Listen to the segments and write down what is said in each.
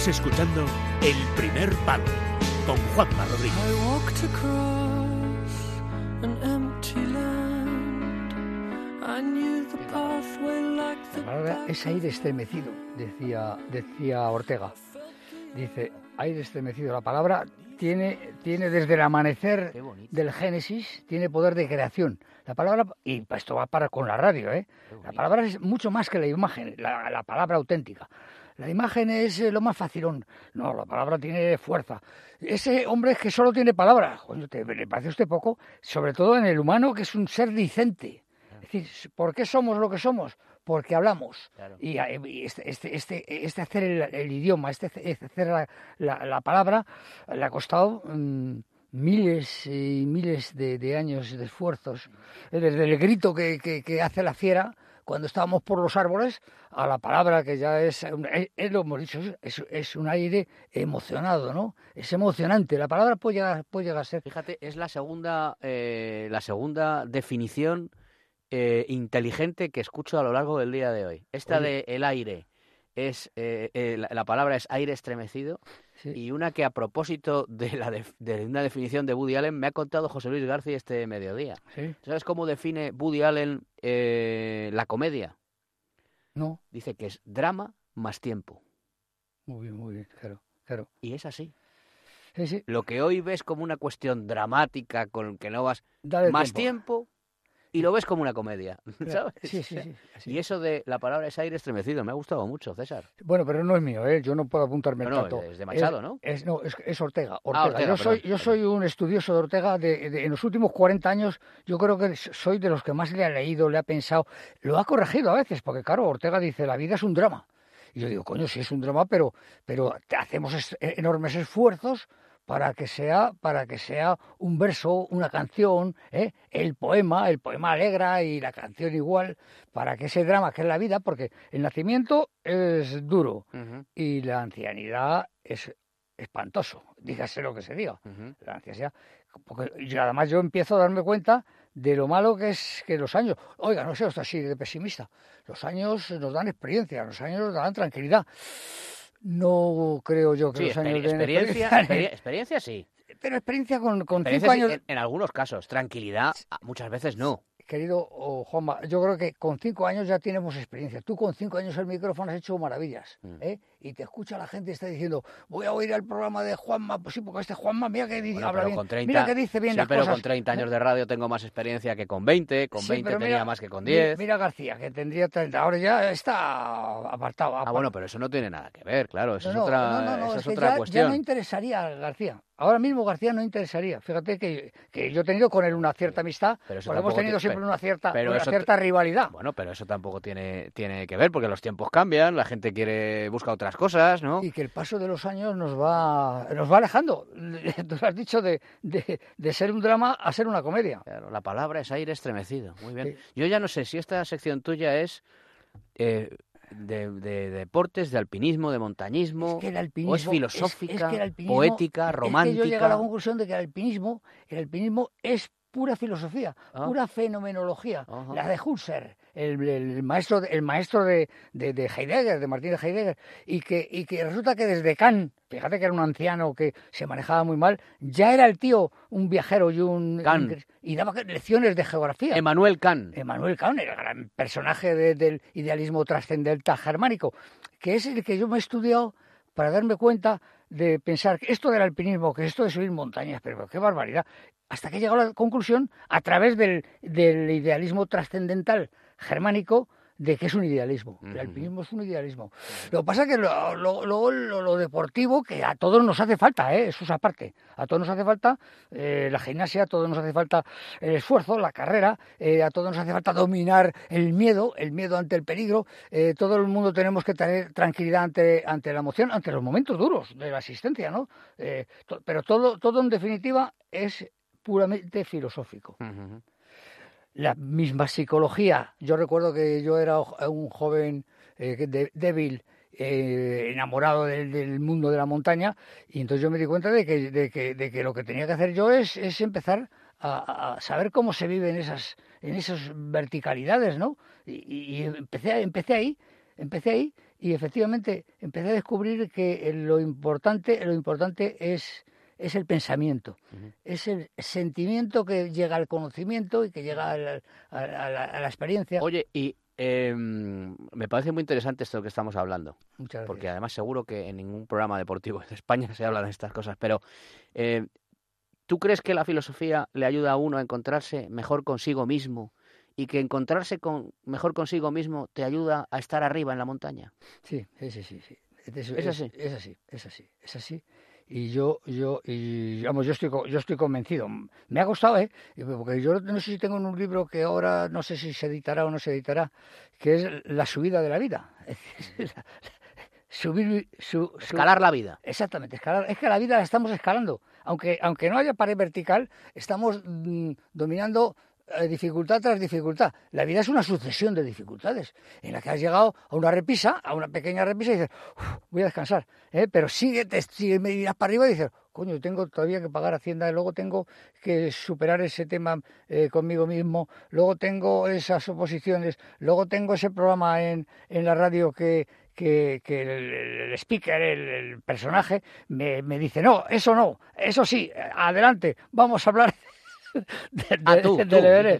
Estás escuchando El Primer Palo con Juanma Rodríguez. I walked across an empty land. I knew the pathway like the La palabra es aire estremecido, decía, decía Ortega. Dice, aire estremecido. La palabra tiene, tiene desde el amanecer del Génesis, tiene poder de creación. La palabra, y esto va para con la radio, ¿eh? La palabra es mucho más que la imagen, la, la palabra auténtica. La imagen es eh, lo más facilón. No, la palabra tiene fuerza. Ese hombre que solo tiene palabras, coño, ¿te, ¿le parece a usted poco? Sobre todo en el humano, que es un ser dicente. Es decir, ¿por qué somos lo que somos? Porque hablamos. Claro. Y, y este, este, este, este hacer el, el idioma, este, este hacer la, la- la palabra, le ha costado mm, miles y miles de, de años de esfuerzos. Eh, Desde el grito que, que- que hace la fiera cuando estábamos por los árboles a la palabra que ya es, es, es lo hemos dicho, es, es un aire emocionado, ¿no? Es emocionante. La palabra puede llegar, puede llegar a ser. Fíjate, es la segunda, eh, la segunda definición eh, inteligente que escucho a lo largo del día de hoy. Esta Oye. de el aire es eh, eh, la, la palabra es aire estremecido Sí. y una que a propósito de la de una definición de Woody Allen me ha contado José Luis García este mediodía. ¿Sí? ¿Sabes cómo define Woody Allen eh, la comedia? No, Dice que es drama más tiempo. muy bien, muy bien, claro, claro. Y es así. Sí, sí, Lo que hoy ves como una cuestión dramática con que no vas dale más tiempo y lo ves como una comedia, ¿sabes? Sí, sí, sí. Y eso de la palabra es aire estremecido, me ha gustado mucho, César. Bueno, pero no es mío, ¿eh? yo no puedo apuntarme No, tanto. es de Machado, Es- ¿no? Es, no, es, es Ortega. Ah, Ortega. Yo, soy, perdón, yo soy un estudioso de Ortega. De, de- en los últimos 40 años, yo creo que soy de los que más le ha leído, le ha pensado. Lo ha corregido a veces, porque claro, Ortega dice: la vida es un drama. Y yo digo, coño, sí es un drama, pero, pero hacemos es- enormes esfuerzos para que sea para que sea un verso, una canción, ¿eh? el poema, el poema alegra y la canción igual, para que ese drama que es la vida, porque el nacimiento es duro, y la ancianidad es espantoso, dígase lo que se diga. La ancianidad, porque y además yo empiezo a darme cuenta de lo malo que es que los años, oiga, no sé, esto así de pesimista, los años nos dan experiencia, los años nos dan tranquilidad. No creo yo que Sí, los años den experiencia, experiencia, experi- experiencia sí. pero experiencia con, con Experiencia cinco sí, años, en, en algunos casos, tranquilidad, ah, muchas veces no. querido oh, Juanma, yo creo que con cinco años ya tenemos experiencia. Tú con cinco años el micrófono has hecho maravillas, Mm. ¿eh? Y te escucha la gente y está diciendo, voy a oír el programa de Juanma, pues sí, porque este Juanma, mira que dice, Bueno, habla bien, con 30, mira que dice bien sí, las pero cosas. con 30 años de radio tengo más experiencia que con 20, con Sí, 20 pero tenía mira- más que con mi- 10. Mira García, que tendría 30, ahora ya está apartado. Ah, apar- bueno, pero eso no tiene nada que ver, claro, eso No, es no, otra, no, no, no, esa es que otra ya, ya cuestión. no interesaría García. Ahora mismo García no interesaría. Fíjate que, que yo he tenido con él una cierta amistad, Pero porque hemos tenido te- siempre una cierta, pero una cierta rivalidad. Bueno, pero eso tampoco tiene, tiene que ver, porque los tiempos cambian, la gente quiere busca otras cosas, ¿no? Y que el paso de los años nos va, nos va alejando. Tú lo has dicho de, de, de ser un drama a ser una comedia. Claro, la palabra es aire estremecido. Muy bien. Sí. Yo ya no sé si esta sección tuya es eh, de, de deportes, de alpinismo, de montañismo, Es que el o alpinismo es filosófica, es- es que el alpinismo- poética, Es que yo llego a la romántica. conclusión de que el alpinismo, el alpinismo es pura filosofía, Ah. pura fenomenología, Ajá. la de Husserl, el, el maestro, de- el maestro de, de, de Heidegger, de Martín de Heidegger, y que, y que resulta que desde Kant, fíjate que era un anciano que se manejaba muy mal, ya era el tío un viajero y un... Kant. y daba lecciones de geografía. Emmanuel Kant. Emmanuel Kant, el gran personaje de- del idealismo trascendental germánico, que es el que yo me he estudiado para darme cuenta de pensar que esto del alpinismo, que esto de subir montañas, pero qué barbaridad, hasta que he llegado a la conclusión, a través del, del idealismo trascendental germánico, de que es un idealismo. El alpinismo es un idealismo. Lo que pasa es que lo, lo- lo- lo- deportivo, que a todos nos hace falta, ¿eh? eso es aparte. A todos nos hace falta eh, la gimnasia, a todos nos hace falta el esfuerzo, la carrera, eh, a todos nos hace falta dominar el miedo, el miedo ante el peligro. eh, todo el mundo tenemos que tener tranquilidad ante, ante la emoción, ante los momentos duros de la existencia, ¿no? To- pero todo, todo en definitiva es puramente filosófico. La misma psicología. Yo recuerdo que yo era un joven eh, de- débil, eh, enamorado del, del mundo de la montaña, y entonces yo me di cuenta de que, de que, de que lo que tenía que hacer yo es, es empezar a, saber cómo se vive en esas, en esas verticalidades, ¿no? Y, y- y empecé, empecé ahí, empecé ahí, y efectivamente empecé a descubrir que lo importante, lo importante es, es el pensamiento, es el sentimiento que llega al conocimiento y que llega a la, a la- a la experiencia. Oye, y eh, me parece muy interesante esto que estamos hablando. Muchas porque gracias. además seguro que en ningún programa deportivo en España se habla de estas cosas, pero eh, ¿tú crees que la filosofía le ayuda a uno a encontrarse mejor consigo mismo y que encontrarse con, mejor consigo mismo te ayuda a estar arriba en la montaña? Sí, sí, sí, sí. ¿Es así? Es así, es así, es así. Y yo, yo, y vamos, yo estoy, yo estoy convencido. Me ha costado, ¿eh? Porque yo no sé si tengo en un libro que ahora no sé si se editará o no se editará, que es la subida de la vida. Subir, su, su- Escalar la vida. Exactamente, escalar. Es que la vida la estamos escalando. Aunque, aunque no haya pared vertical, estamos mm, dominando dificultad tras dificultad. La vida es una sucesión de dificultades en la que has llegado a una repisa, a una pequeña repisa y dices, "Uf, voy a descansar. ¿eh? Pero sigue, te, sigue, me irás para arriba y dices, coño, tengo todavía que pagar Hacienda luego tengo que superar ese tema eh, conmigo mismo, luego tengo esas oposiciones, luego tengo ese programa en, en la radio que, que, el speaker, el, el personaje, me, me dice, no, eso no, eso sí, adelante, vamos a hablar de, Ah, de- tú, del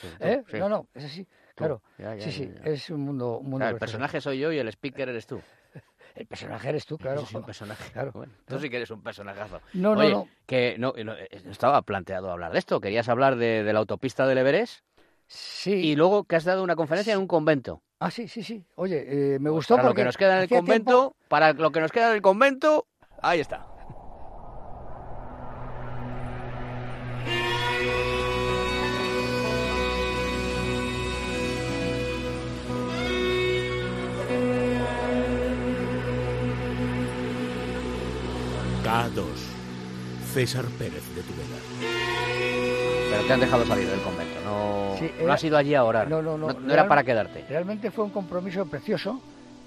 tú, ¿eh? sí. No, no, es así, claro. Ya, ya, sí, sí, ya, es un mundo, un mundo Claro, el personaje soy yo y el speaker eres tú. El personaje eres tú, claro. Yo soy un personaje. Claro, Bueno, tú sí que eres un personajazo. No, no, Oye, no. que no, no, eh, estaba planteado hablar de esto. Querías hablar de, de la autopista del Everest Sí. y luego que has dado una conferencia en un convento. Ah, sí, sí, sí. Oye, eh, me Pues gustó para lo porque que nos queda en el convento, tiempo- para lo que nos queda en el convento, ahí está. K2. César Pérez de Tudela. Pero te han dejado salir del convento. No, Sí, no era- has ido allí a orar. No, no, no. era Real- para quedarte. Realmente fue un compromiso precioso,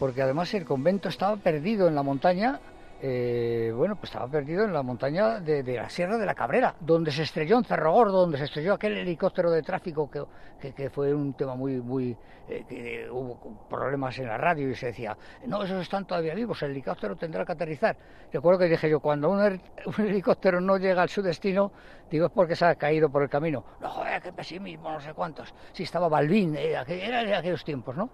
porque además el convento estaba perdido en la montaña, eh, bueno, pues estaba perdido en la montaña de, la Sierra de la Cabrera, donde se estrelló en Cerro Gordo, donde se estrelló aquel helicóptero de tráfico que, que, fue un tema muy, muy, eh, que hubo problemas en la radio y se decía, no, esos están todavía vivos, el helicóptero tendrá que aterrizar. Recuerdo que dije yo, cuando un, helicóptero no llega a su destino, digo, es porque se ha caído por el camino. No, joder, qué pesimismo, no sé cuántos. Sí, estaba Balbín, eh, era de aquellos tiempos, ¿no?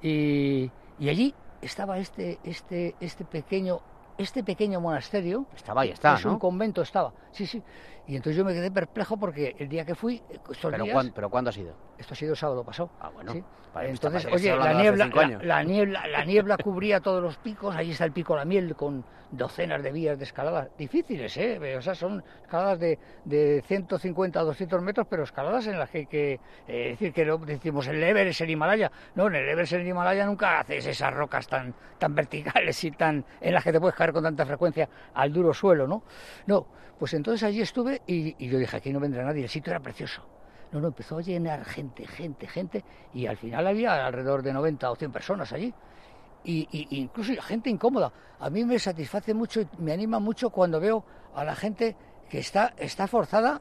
Y, y allí estaba este, este, este pequeño, este pequeño monasterio. Estaba está, es un convento, estaba. Sí, sí. Y entonces yo me quedé perplejo porque el día que fui, eh, estos Pero, días, ¿cuán- pero ¿cuándo ha sido? esto ha sido sábado pasado. Ah, bueno. Sí. Vale, Entonces, oye, la niebla, la, niebla, la niebla cubría todos los picos. Allí está el pico La Miel con docenas de vías de escalada difíciles, ¿eh? O sea, son escaladas de, de 150 a 200 metros, pero escaladas en las que hay que eh, decir que no decimos el Everest, el Himalaya. No, en el Everest, el Himalaya nunca haces esas rocas tan, tan verticales y tan en las que te puedes caer con tanta frecuencia al duro suelo, ¿no? No, pues entonces allí estuve y, y yo dije aquí no vendrá nadie. El sitio era precioso. No, no, empezó a llenar gente, gente, gente, y al final había alrededor de 90 o 100 personas allí. Y, y- incluso gente incómoda. A mí me satisface mucho y me anima mucho cuando veo a la gente que está, está forzada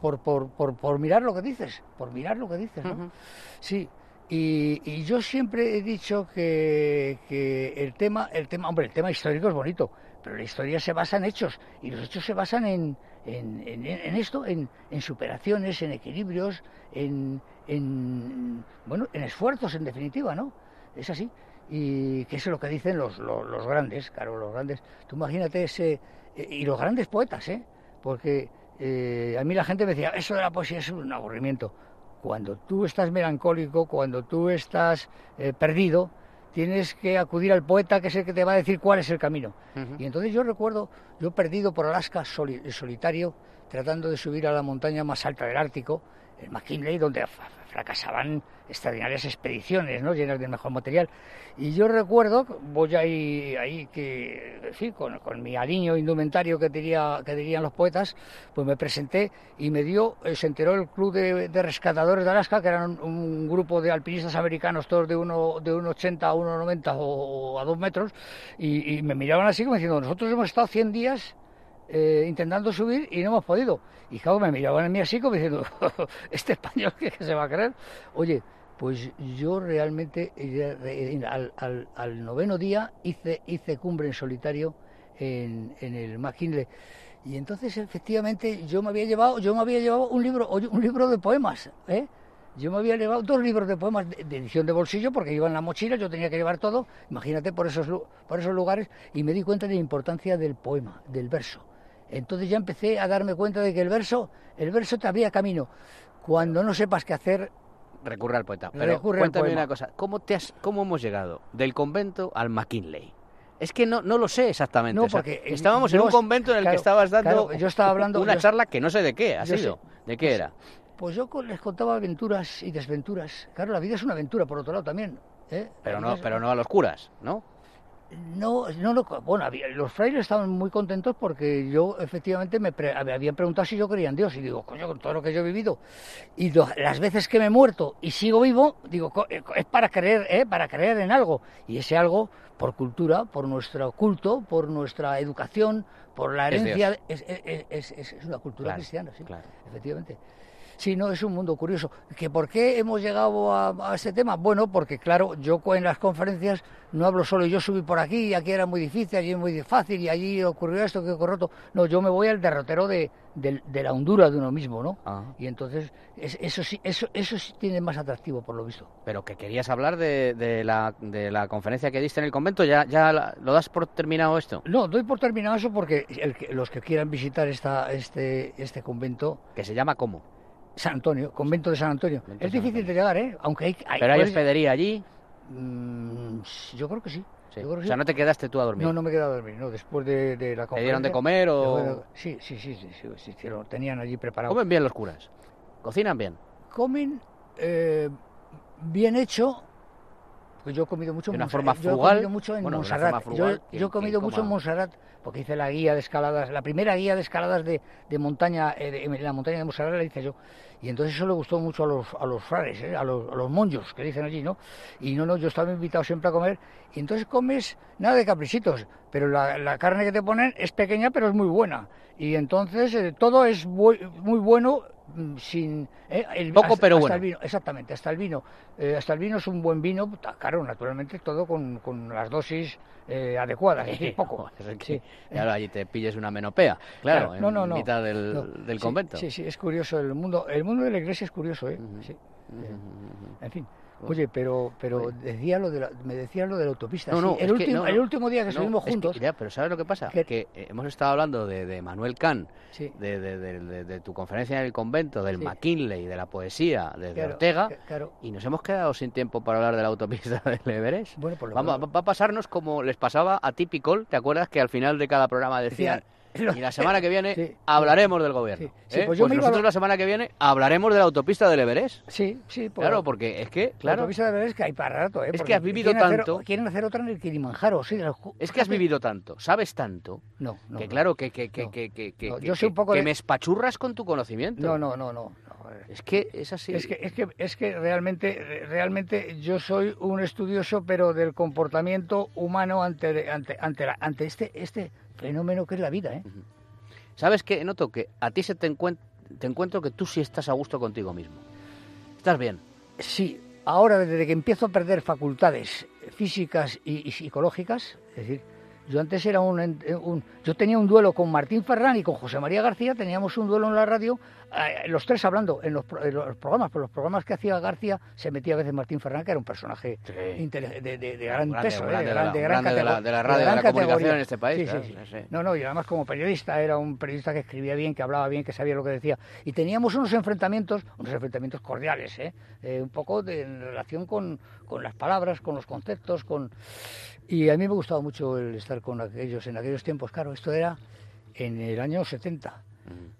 por, por, por, por mirar lo que dices, por mirar lo que dices, ¿no? Sí, y, y yo siempre he dicho que, que el tema, el tema, hombre, el tema histórico es bonito, pero la historia se basa en hechos y los hechos se basan en, en, en- en esto, en, en superaciones, en equilibrios, en, en bueno, en esfuerzos, en definitiva, ¿no? Es así. Y que es lo que dicen los, los, los grandes, claro, los grandes. Tú imagínate ese y los grandes poetas, ¿eh? Porque eh, a mí la gente me decía, eso de la poesía es un aburrimiento. Cuando tú estás melancólico, cuando tú estás eh, perdido, tienes que acudir al poeta que es el que te va a decir cuál es el camino. Y entonces yo recuerdo, yo perdido por Alaska soli- solitario, tratando de subir a la montaña más alta del Ártico, el McKinley, donde fracasaban extraordinarias expediciones, ¿no? llenas del mejor material. Y yo recuerdo, voy ahí, ahí que, con, con mi aliño indumentario que, diría, que dirían los poetas, pues me presenté y me dio, eh, se enteró el Club de, de Rescatadores de Alaska, que eran un, un grupo de alpinistas americanos, todos de uno de 1,80 a 1,90 o, o a 2 metros, y, y me miraban así como diciendo, nosotros hemos estado 100 días eh, intentando subir y no hemos podido. Y claro, me miraban a mí así como diciendo, este español que se va a creer. Oye, Pues yo realmente eh, al, al- al noveno día hice, hice cumbre en solitario en, el McKinley. Y entonces efectivamente yo me había llevado, yo me había llevado un libro, un libro de poemas, ¿eh? Yo me había llevado dos libros de poemas de, de edición de bolsillo porque iba en la mochila, yo tenía que llevar todo, imagínate por esos, por esos lugares, y me di cuenta de la importancia del poema, del verso. Entonces ya empecé a darme cuenta de que el verso, el verso te abría camino. Cuando no sepas qué hacer, Recurre al poeta. Pero Recurre al cuéntame una cosa, ¿cómo, te has, ¿cómo hemos llegado del convento al McKinley? Es que no, no lo sé exactamente. No, o sea, estábamos en un convento en el claro, que estabas dando claro, yo estaba hablando- una yo- charla que no sé de qué ha sido. sé. ¿De qué era? pues yo les contaba aventuras y desventuras. Claro, la vida es una aventura, por otro lado también. ¿eh? Pero no, pero no a los curas, ¿no? No, no, lo- bueno, había- los frailes estaban muy contentos porque yo efectivamente me, pre- me habían preguntado si yo creía en Dios y digo, coño, con todo lo que yo he vivido y las veces que me he muerto y sigo vivo, digo, eh, es para creer, ¿eh? para creer en algo y ese algo por cultura, por nuestro culto, por nuestra educación, por la herencia, es, es- es- es- es una cultura Claro, cristiana, sí, claro. efectivamente. Sí, no, es un mundo curioso. ¿Que ¿Por qué hemos llegado a, a este tema? Bueno, porque claro, yo en las conferencias no hablo solo, yo subí por aquí y aquí era muy difícil, allí muy fácil y allí ocurrió esto, que ocurrió otro. No, yo me voy al derrotero de, de la hondura de uno mismo, ¿no? Ah. Y entonces, es- eso sí eso, eso sí tiene más atractivo, por lo visto. Pero que querías hablar de, de la, de la conferencia que diste en el convento, ¿ya, ya la- lo das por terminado esto? No, doy por terminado eso porque el los que quieran visitar esta, este, este convento, Que se llama ¿cómo? San Antonio, convento de San Antonio, Convento es San difícil Antonio. de llegar, ¿eh? Aunque hay... hay- ¿Pero hay hospedería allí? Mm, yo creo que sí. O sea, no te quedaste tú a dormir. No, no me he quedado a dormir, no, después de, de la ¿Te dieron de comer o...? de- Sí, sí, sí, sí, sí, sí, sí, lo tenían allí preparado. Comen bien los curas. Cocinan bien. Comen eh, bien hecho, pues yo he comido mucho en una Yo he comido mucho en Bueno, Montserrat. frugal, yo, he comido mucho en Montserrat porque hice la guía de escaladas, la primera guía de escaladas de, de montaña, eh, de- en la montaña de Montserrat la hice yo. Y entonces eso le gustó mucho a los, a los frares, eh, a, los, a los monjos que dicen allí, ¿no? Y no, no, yo estaba invitado siempre a comer. Y entonces comes nada de caprichitos, pero la, la carne que te ponen es pequeña, pero es muy buena. Y entonces eh, todo es muy bueno sin eh, el, Poco, hasta- pero hasta bueno. el vino, exactamente, hasta el vino. Eh, hasta el vino es un buen vino, claro, naturalmente todo con, con las dosis eh, adecuadas, poco. Es que, Sí. Claro, allí te pilles una menopea. Claro, Claro, no, no, en no. mitad del, No, del sí, convento. Sí, sí, es curioso el mundo, el mundo de la iglesia es curioso, ¿eh? Sí. En fin. Oye, pero, pero decía lo de la, me decía lo de la autopista. No, sí. no, el, que último, no, el no. último día que es que- juntos. ya, pero ¿sabes lo que pasa? Que- Que eh, hemos estado hablando de, de Manuel Kahn, Sí. de, de- de- de- de tu conferencia en el convento, del Sí. McKinley, de la poesía, de, Claro, Ortega, claro. y nos hemos quedado sin tiempo para hablar de la autopista del Everest. Bueno, pues lo Vamos, podemos- va a pasarnos como les pasaba a Typical, ¿te acuerdas que al final de cada programa decían... Y la semana que viene Sí, hablaremos del gobierno. Sí, sí, ¿eh? pues a nosotros la semana que viene hablaremos de la autopista del Everest. Sí, sí. por- Claro, porque es que, la claro, autopista de verdad es que hay para rato, ¿eh? Es que has vivido quieren hacer- tanto. quieren hacer otra en el Kilimanjaro, sí. la- es que has vivido tanto, sabes tanto, No, no. que claro, que, que, que, No. que, que, No, yo soy un poco que de- me espachurras con tu conocimiento. No, no, no, no. Es que es así. Es que, es que, es que realmente, realmente yo soy un estudioso, pero del comportamiento humano ante, ante, ante, la- ante este, este fenómeno que es la vida, ¿eh? ¿Sabes qué? Noto que a ti se te, encuent- te encuentro que tú sí estás a gusto contigo mismo. Estás bien. Sí, ahora desde que empiezo a perder facultades físicas y, y psicológicas, es decir, yo antes era un, un- Yo tenía un duelo con Martín Ferrán y con José María García, teníamos un duelo en la radio, los tres hablando en los, en los programas, pero los programas que hacía García se metía a veces Martín Ferrán, que era un personaje Sí. de, de- de gran Grande, peso, eh, grande de la- de gran grande de la- catego- de la radio, de la comunicación categoría. en este país, Sí, claro, sí. No, no, y además como periodista era un periodista que escribía bien, que hablaba bien, que sabía lo que decía. Y teníamos unos enfrentamientos, unos enfrentamientos cordiales, ¿eh? Eh, un poco de, en relación con, con las palabras, con los conceptos, con... Y a mí me gustaba mucho el estar con aquellos, en aquellos tiempos, claro, esto era en el año 70,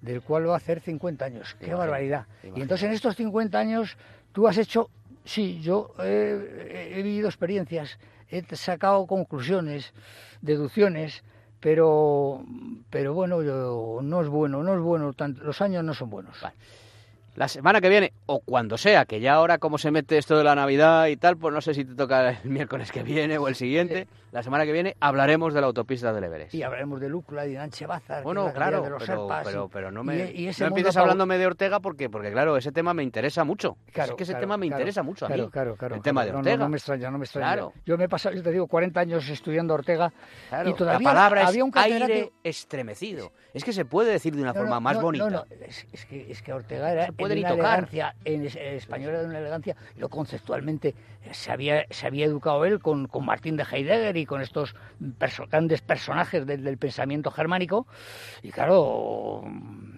del cual va a hacer 50 años. ¡Qué barbaridad! Y entonces en estos 50 años tú has hecho, sí, yo he vivido experiencias, he sacado conclusiones, deducciones, pero, pero bueno, yo- no es bueno, no es bueno, tant- los años no son buenos. Vale. La semana que viene, o cuando sea, que ya ahora como se mete esto de la Navidad y tal, pues no sé si te toca el miércoles que viene o el siguiente, la semana que viene hablaremos de la autopista del Everest. Y hablaremos de Lúcula y de Nanche Bazar. Bueno, claro, de los pero, pero, no me y ese no empieces hablándome de Ortega porque, porque claro, ese tema me interesa mucho. Claro, es que ese claro, tema me claro, interesa mucho a mí. Claro, claro, el tema de Ortega. No, no me extraña, no me extraña. Yo me he pasado, yo te digo, 40 años estudiando Ortega y todavía la palabra había es un catedrático... aire estremecido. Es que se puede decir de una forma más bonita. Es, es que, es que Ortega era puede de ni una tocar. elegancia, en, es- en español era de una elegancia, lo conceptualmente eh, se había, se había educado él con, con Martín de Heidegger y con estos perso- grandes personajes del, del pensamiento germánico, y claro,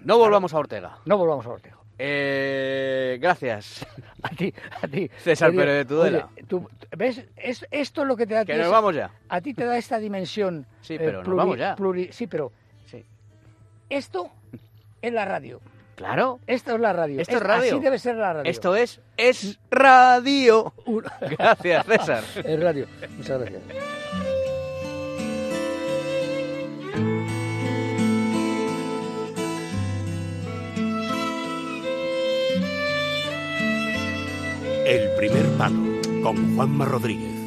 No volvamos a Ortega. no volvamos a Ortega. Eh, gracias. A ti, a ti. César Pérez de Tudela. oye, tú- ¿Ves? Es, esto es lo que te da a ti Que nos vamos ya. A ti te da esta dimensión. eh, Sí, pero nos vamos ya. pluri- sí, pero Sí. esto es la radio. Claro. Esto es la radio. Esto es radio. Así debe ser la radio. Esto es es radio. Gracias, César. es radio. Muchas gracias. El primer palo con Juanma Rodríguez.